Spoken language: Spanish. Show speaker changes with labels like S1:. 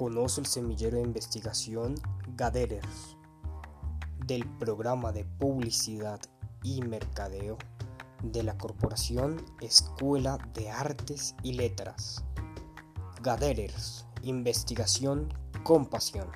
S1: Conoce el semillero de investigación Gaderers del programa de publicidad y mercadeo de la Corporación Escuela de Artes y Letras. Gaderers, investigación con pasión.